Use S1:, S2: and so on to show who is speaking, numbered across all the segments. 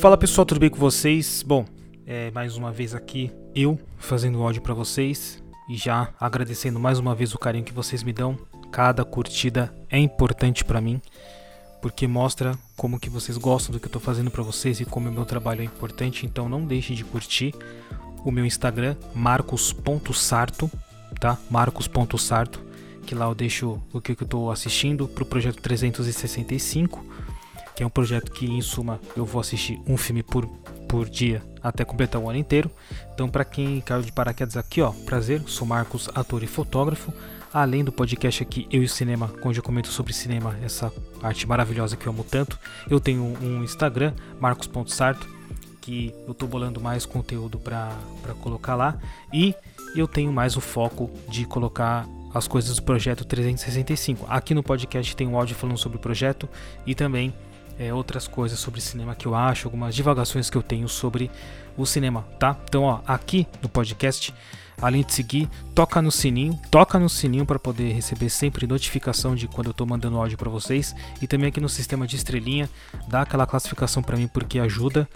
S1: Fala pessoal, tudo bem com vocês? Bom, é, mais uma vez aqui eu fazendo áudio para vocês e já agradecendo mais uma vez o carinho que vocês me dão. Cada curtida é importante para mim porque mostra como que vocês gostam do que eu tô fazendo para vocês e como o meu trabalho é importante. Então não deixe de curtir o meu Instagram marcos.sarto, tá? marcos.sarto, que lá eu deixo o que, que eu tô assistindo pro projeto 365 que é um projeto que, em suma, eu vou assistir um filme por, por dia até completar o ano inteiro. Então, para quem caiu de paraquedas aqui, ó, prazer, sou Marcos, ator e fotógrafo. Além do podcast aqui, Eu e Cinema, onde eu comento sobre cinema, essa arte maravilhosa que eu amo tanto, eu tenho um Instagram, marcos.sarto, que eu tô bolando mais conteúdo para colocar lá. E eu tenho mais o foco de colocar as coisas do projeto 365. Aqui no podcast tem um áudio falando sobre o projeto e também é, outras coisas sobre cinema que eu acho, algumas divagações que eu tenho sobre o cinema, tá? Então, ó, aqui no podcast, além de seguir, toca no sininho, toca no sininho para poder receber sempre notificação de quando eu estou mandando áudio para vocês e também aqui no sistema de estrelinha, dá aquela classificação para mim porque ajuda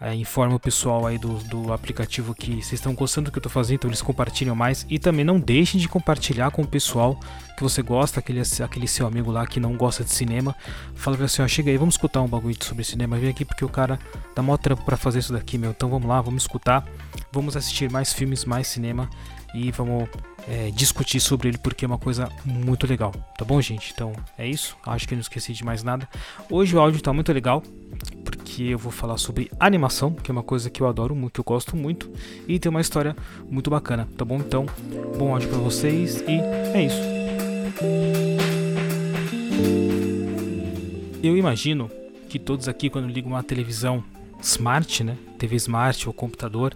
S1: é, informa o pessoal aí do, do aplicativo que vocês estão gostando do que eu estou fazendo, então eles compartilham mais. E também não deixem de compartilhar com o pessoal que você gosta, aquele, aquele seu amigo lá que não gosta de cinema. Fala assim, ó, chega aí, vamos escutar um bagulho sobre cinema. Vem aqui porque o cara dá mó trampo pra fazer isso daqui, meu. Então vamos lá, vamos escutar. Vamos assistir mais filmes, mais cinema. E vamos é, discutir sobre ele porque é uma coisa muito legal, tá bom, gente? Então é isso. Acho que não esqueci de mais nada. Hoje o áudio tá muito legal porque eu vou falar sobre animação, que é uma coisa que eu adoro muito, eu gosto muito e tem uma história muito bacana, tá bom? Então, bom áudio para vocês e é isso. Eu imagino que todos aqui quando ligam uma televisão smart, né, TV smart ou computador,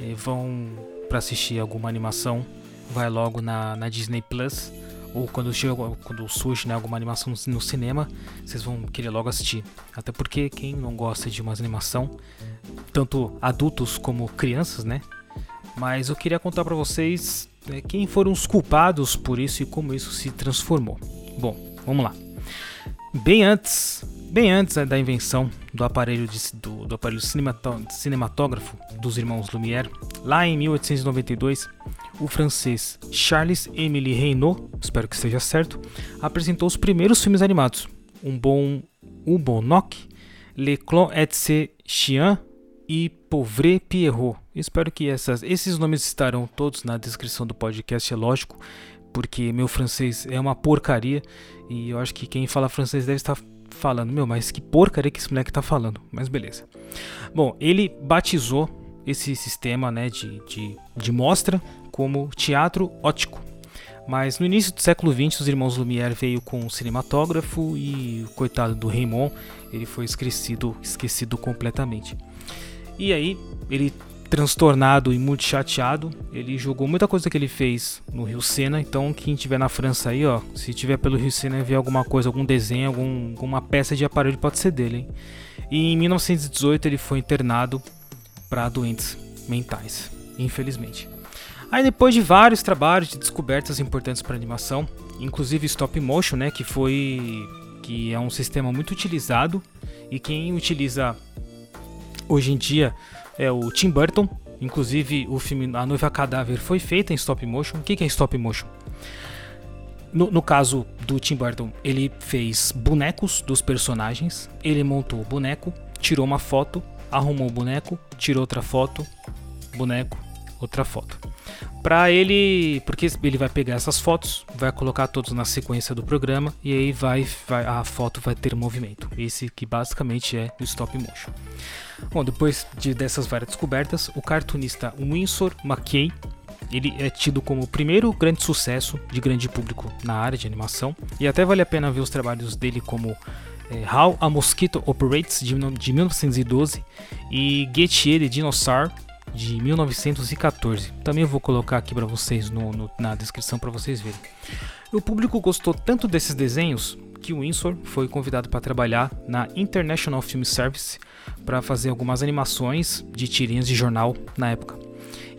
S1: eh, vão para assistir alguma animação vai logo na, na Disney Plus ou quando chega quando surge né, alguma animação no cinema, vocês vão querer logo assistir. Até porque quem não gosta de uma animação, tanto adultos como crianças, né? Mas eu queria contar para vocês né, quem foram os culpados por isso e como isso se transformou. Bom, vamos lá. Bem antes, bem antes né, da invenção do aparelho, de, do, do aparelho cinematógrafo dos irmãos Lumière, lá em 1892, o francês Charles Émile Reynaud, espero que seja certo, apresentou os primeiros filmes animados. Um bom, um bon noc, Le Clon et ses chiens e Pauvre Pierrot. Espero que essas, esses nomes estarão todos na descrição do podcast, é lógico, porque meu francês é uma porcaria e eu acho que quem fala francês deve estar falando, meu, mas que porcaria que esse moleque está falando. Mas beleza. Bom, ele batizou esse sistema né, de, de, de mostra como teatro ótico. Mas no início do século XX, os irmãos Lumière veio com o cinematógrafo e o coitado do Raymond, ele foi esquecido, esquecido completamente. E aí, ele transtornado e muito chateado, ele jogou muita coisa que ele fez no Rio Sena. Então, quem tiver na França aí, ó, se tiver pelo Rio Sena ver alguma coisa, algum desenho, algum, alguma peça de aparelho, pode ser dele, hein? E em 1918 ele foi internado para doentes mentais, infelizmente. Aí depois de vários trabalhos de descobertas importantes para animação, inclusive stop motion, né, que foi que é um sistema muito utilizado e quem utiliza hoje em dia é o Tim Burton. Inclusive o filme A Noiva Cadáver foi feita em stop motion. O que é stop motion? No, no, caso do Tim Burton, ele fez bonecos dos personagens, ele montou o boneco, tirou uma foto, arrumou o boneco, tirou outra foto, boneco, outra foto. Para ele, porque ele vai pegar essas fotos, vai colocar todos na sequência do programa e aí vai, vai a foto vai ter movimento. Esse que basicamente é o stop motion. Bom, depois de, dessas várias descobertas, o cartunista Winsor McKay ele é tido como o primeiro grande sucesso de grande público na área de animação e até vale a pena ver os trabalhos dele como é, How a Mosquito Operates de, de 1912 e Get the Dinosaur de 1914. Também vou colocar aqui para vocês no, no, na descrição para vocês verem. O público gostou tanto desses desenhos que o Winsor foi convidado para trabalhar na International Film Service para fazer algumas animações de tirinhas de jornal na época.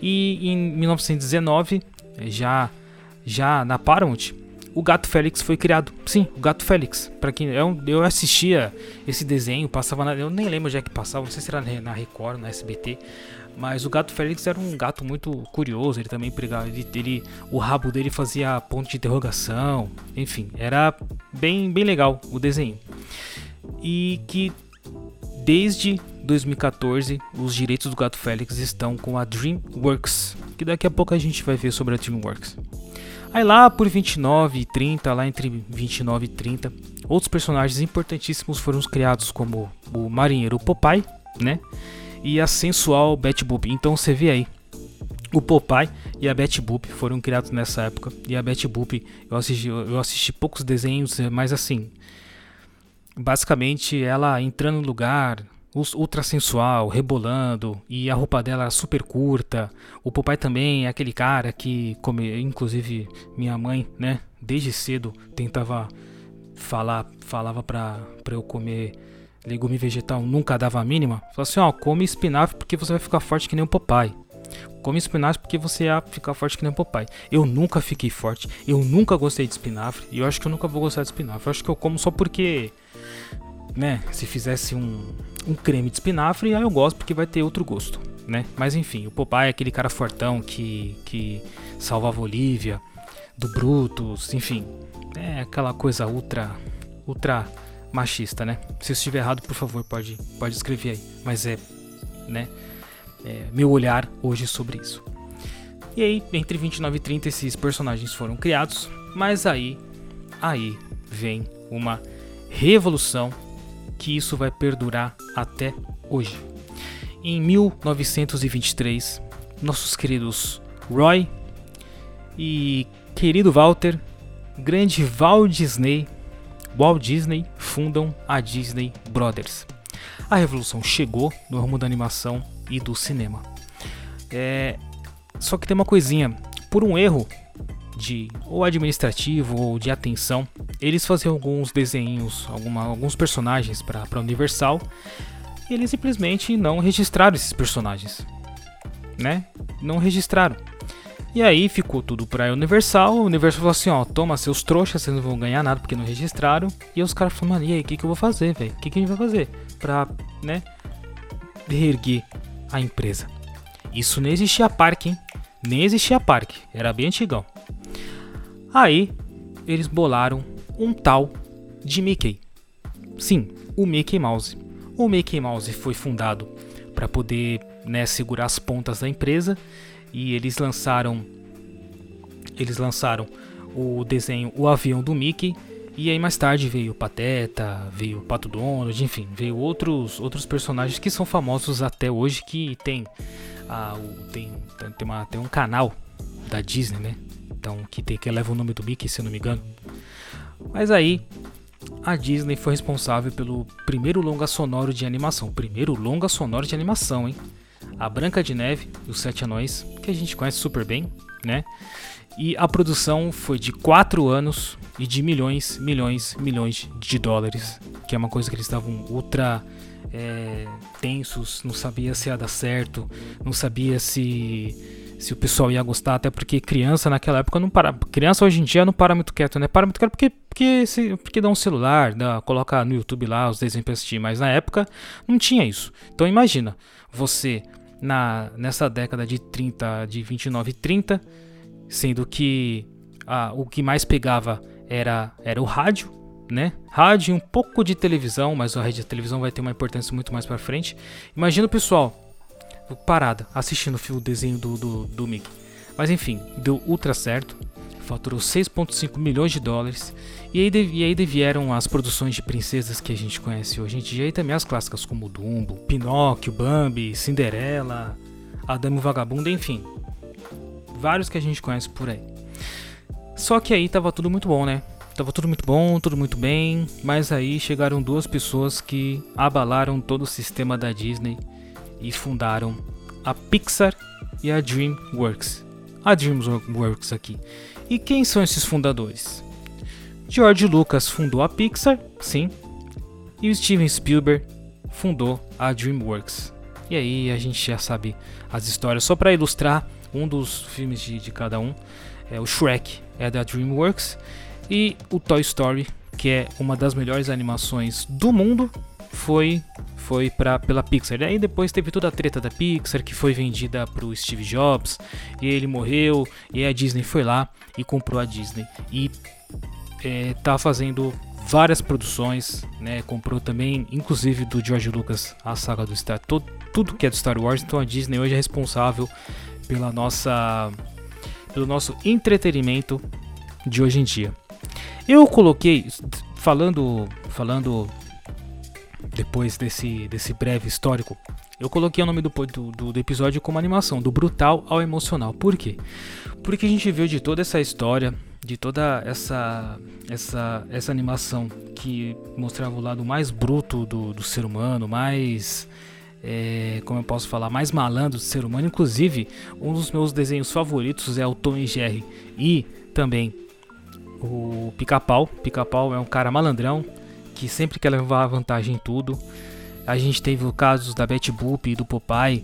S1: E em 1919, já já na Paramount, o Gato Félix foi criado. Sim, o Gato Félix. Para quem eu, eu assistia esse desenho, passava na, eu nem lembro já é que passava, não sei se era na Record, na SBT, mas o Gato Félix era um gato muito curioso, ele também pregava, ele, ele, o rabo dele fazia ponto de interrogação, enfim, era bem bem legal o desenho. E que desde 2014 os direitos do Gato Félix estão com a DreamWorks, que daqui a pouco a gente vai ver sobre a DreamWorks. Aí lá por 29 e 30, lá entre 29 e 30, outros personagens importantíssimos foram criados como o marinheiro Popeye, né? E a sensual Betty Boop. Então você vê aí, o Popeye e a Betty Boop foram criados nessa época. E a Betty Boop, eu assisti, eu assisti poucos desenhos, mas assim, basicamente ela entrando no lugar, ultra sensual, rebolando, e a roupa dela super curta. O papai também é aquele cara que, como inclusive minha mãe, né, desde cedo tentava falar, falava pra eu comer legume vegetal, nunca dava a mínima. Falava assim, ó, come espinafre porque você vai ficar forte que nem o papai. Come espinafre porque você ia ficar forte que nem o papai. Eu nunca fiquei forte, eu nunca gostei de espinafre, e eu acho que eu nunca vou gostar de espinafre. Eu acho que eu como só porque né? Se fizesse um, um creme de espinafre, aí eu gosto porque vai ter outro gosto, né? Mas enfim, o Popeye é aquele cara fortão que, que salvava Olivia, do Brutus, enfim. É aquela coisa ultra, ultra machista, né? Se eu estiver errado, por favor, pode, pode escrever aí. Mas é, né? É, meu olhar hoje sobre isso. E aí, entre 29 e 30, esses personagens foram criados, mas aí, aí vem uma revolução que isso vai perdurar até hoje. Em 1923, nossos queridos Roy e querido Walter, grande Walt Disney, Walt Disney fundam a Disney Brothers. A revolução chegou no ramo da animação e do cinema. É... Só que tem uma coisinha, por um erro de ou administrativo ou de atenção, eles faziam alguns desenhos, alguma, alguns personagens para a Universal e eles simplesmente não registraram esses personagens, né? Não registraram. E aí ficou tudo para a Universal. A Universal falou assim: ó, toma seus trouxas, vocês não vão ganhar nada porque não registraram. E os caras falaram, e aí, o que, que eu vou fazer, velho? O que, que a gente vai fazer pra, né, reerguer a empresa? Isso nem existia parque, hein? Nem existia parque, era bem antigão. Aí eles bolaram um tal de Mickey. Sim, o Mickey Mouse. O Mickey Mouse foi fundado para poder né, segurar as pontas da empresa e eles lançaram eles lançaram o desenho O Avião do Mickey e aí mais tarde veio o Pateta, veio o Pato Donald, enfim, veio outros outros personagens que são famosos até hoje que tem ah, tem tem, uma, tem um canal da Disney, né? Então, que, tem, que leva o nome do Mickey, se eu não me engano. Mas aí, a Disney foi responsável pelo primeiro longa sonoro de animação. Primeiro longa sonoro de animação, hein? A Branca de Neve e os Sete Anões, que a gente conhece super bem, né? E a produção foi de 4 anos e de milhões, milhões, milhões de dólares. Que é uma coisa que eles estavam ultra é, tensos, não sabia se ia dar certo, não sabia se se o pessoal ia gostar, até porque criança naquela época não para. Criança hoje em dia não para muito quieto, né? Para muito quieto porque, porque, se, porque dá um celular, dá, coloca no YouTube lá os desenhos pra assistir, mas na época não tinha isso. Então imagina, você na, nessa década de 30, de 29 e 30, sendo que ah, o que mais pegava era, era o rádio, né? Rádio um pouco de televisão, mas a rede de televisão vai ter uma importância muito mais para frente. Imagina o pessoal parada, assistindo o desenho do, do, do Mickey. Mas enfim, deu ultra certo, faturou 6,5 milhões de dólares. E aí, e aí as produções de princesas que a gente conhece hoje em dia, e também as clássicas como Dumbo, Pinóquio, Bambi, Cinderela, A Dama o Vagabundo, enfim. Vários que a gente conhece por aí. Só que aí tava tudo muito bom, né? Tava tudo muito bom, tudo muito bem, mas aí chegaram duas pessoas que abalaram todo o sistema da Disney e fundaram a Pixar e a DreamWorks. A DreamWorks aqui. E quem são esses fundadores? George Lucas fundou a Pixar, sim, e o Steven Spielberg fundou a DreamWorks. E aí a gente já sabe as histórias. Só para ilustrar um dos filmes de, de cada um, é o Shrek é da DreamWorks E o Toy Story, que é uma das melhores animações do mundo, foi foi pra, pela Pixar. Aí depois teve toda a treta da Pixar que foi vendida pro Steve Jobs e ele morreu e a Disney foi lá e comprou a Disney e é, tá fazendo várias produções, né? Comprou também, inclusive do George Lucas, a saga do Star, todo, tudo que é do Star Wars. Então a Disney hoje é responsável pela nossa, pelo nosso entretenimento de hoje em dia. Eu coloquei, falando, falando depois desse, desse breve histórico, eu coloquei o nome do, do, do, episódio como animação, do brutal ao emocional. Por quê? Porque a gente viu de toda essa história, de toda essa essa, essa animação que mostrava o lado mais bruto do, do ser humano, mais. É, como eu posso falar, mais malandro do ser humano. Inclusive, um dos meus desenhos favoritos é o Tom e Jerry e também o Pica-Pau. Pica-Pau é um cara malandrão que sempre quer levar vantagem em tudo. A gente teve os casos da Betty Boop e do Popeye,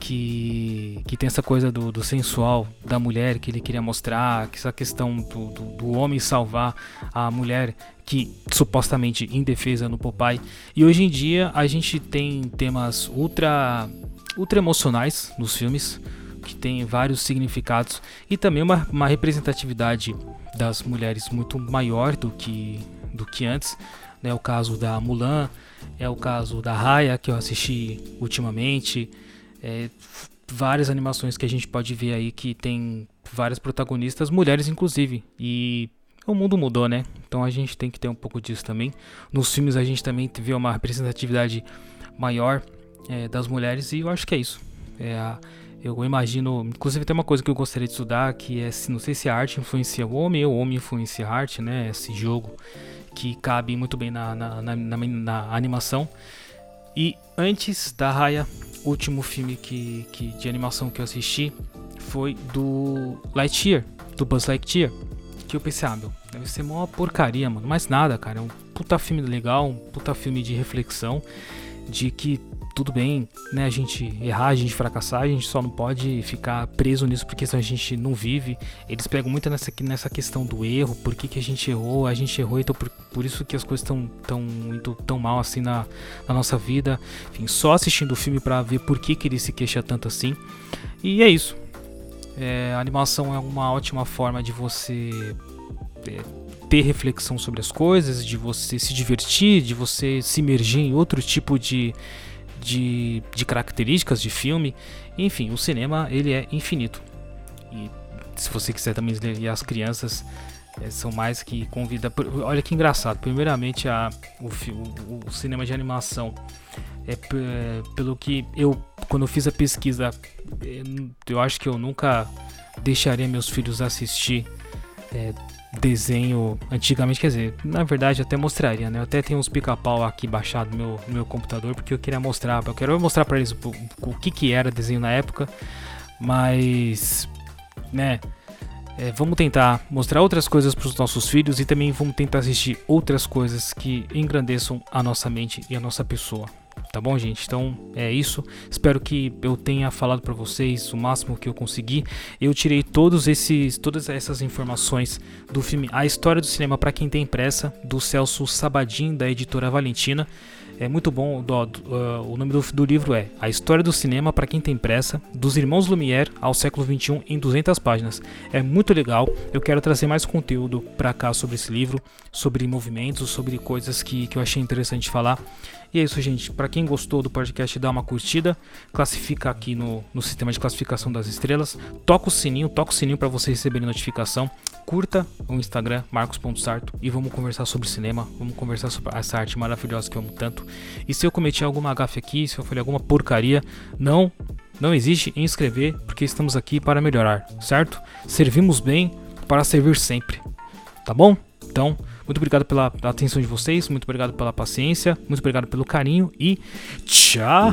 S1: que, que tem essa coisa do, do, sensual da mulher que ele queria mostrar, que essa questão do, do, do, homem salvar a mulher que supostamente indefesa no Popeye. E hoje em dia a gente tem temas ultra, ultra emocionais nos filmes, que tem vários significados e também uma, uma representatividade das mulheres muito maior do que, do que antes. Né? o caso da Mulan, é o caso da Raya que eu assisti ultimamente. É, várias animações que a gente pode ver aí que tem várias protagonistas, mulheres inclusive. E o mundo mudou, né? Então a gente tem que ter um pouco disso também. Nos filmes a gente também vê uma representatividade maior é, das mulheres e eu acho que é isso. É a, eu imagino, inclusive tem uma coisa que eu gostaria de estudar que é, não sei se a arte influencia o homem ou o homem influencia a arte, né? Esse jogo que cabe muito bem na, na, na, na, animação. E antes da Raya, o último filme que, que, de animação que eu assisti foi do Lightyear, do Buzz Lightyear. Que eu pensei, ah, meu, deve ser uma porcaria, mano. Mas nada, cara. É um puta filme legal, um puta filme de reflexão. De que tudo bem, né, a gente errar, a gente fracassar, a gente só não pode ficar preso nisso porque senão a gente não vive. Eles pegam muito nessa, nessa questão do erro, por que, que a gente errou, a gente errou, então por, por isso que as coisas estão tão, tão mal assim na, na nossa vida. Enfim, só assistindo o filme para ver por que, que ele se queixa tanto assim. E é isso. É, a animação é uma ótima forma de você é, ter reflexão sobre as coisas, de você se divertir, de você se imergir em outro tipo de, de, de características de filme. Enfim, o cinema ele é infinito. E se você quiser também ler as crianças é, são mais que convida. Olha que engraçado. Primeiramente a, o, o, o cinema de animação é, é, pelo que eu quando eu fiz a pesquisa é, eu acho que eu nunca deixaria meus filhos assistir é, desenho antigamente, quer dizer, na verdade até mostraria, né? Eu até tenho uns pica-pau aqui baixado no meu, no meu computador porque eu queria mostrar, eu quero mostrar para eles o, o, que que era desenho na época, mas, né? É, vamos tentar mostrar outras coisas para os nossos filhos e também vamos tentar assistir outras coisas que engrandeçam a nossa mente e a nossa pessoa. Tá bom, gente? Então é isso. Espero que eu tenha falado para vocês o máximo que eu consegui. Eu tirei todos esses, todas essas informações do filme A História do Cinema para quem tem pressa, do Celso Sabadim, da editora Valentina. É muito bom. Do, do, uh, o nome do, do, livro é A História do Cinema para quem tem pressa, dos Irmãos Lumière ao século XXI em 200 páginas. É muito legal. Eu quero trazer mais conteúdo para cá sobre esse livro, sobre movimentos, sobre coisas que, que eu achei interessante falar. E é isso, gente. Para quem gostou do podcast, dá uma curtida, classifica aqui no, no sistema de classificação das estrelas, toca o sininho, toca o sininho para você receber notificação. Curta o Instagram, marcos.sarto, e vamos conversar sobre cinema, vamos conversar sobre essa arte maravilhosa que eu amo tanto. E se eu cometi alguma gafe aqui, se eu falei alguma porcaria, não, não existe em escrever, porque estamos aqui para melhorar, certo? Servimos bem para servir sempre, tá bom? Então, muito obrigado pela atenção de vocês, muito obrigado pela paciência, muito obrigado pelo carinho e tchau!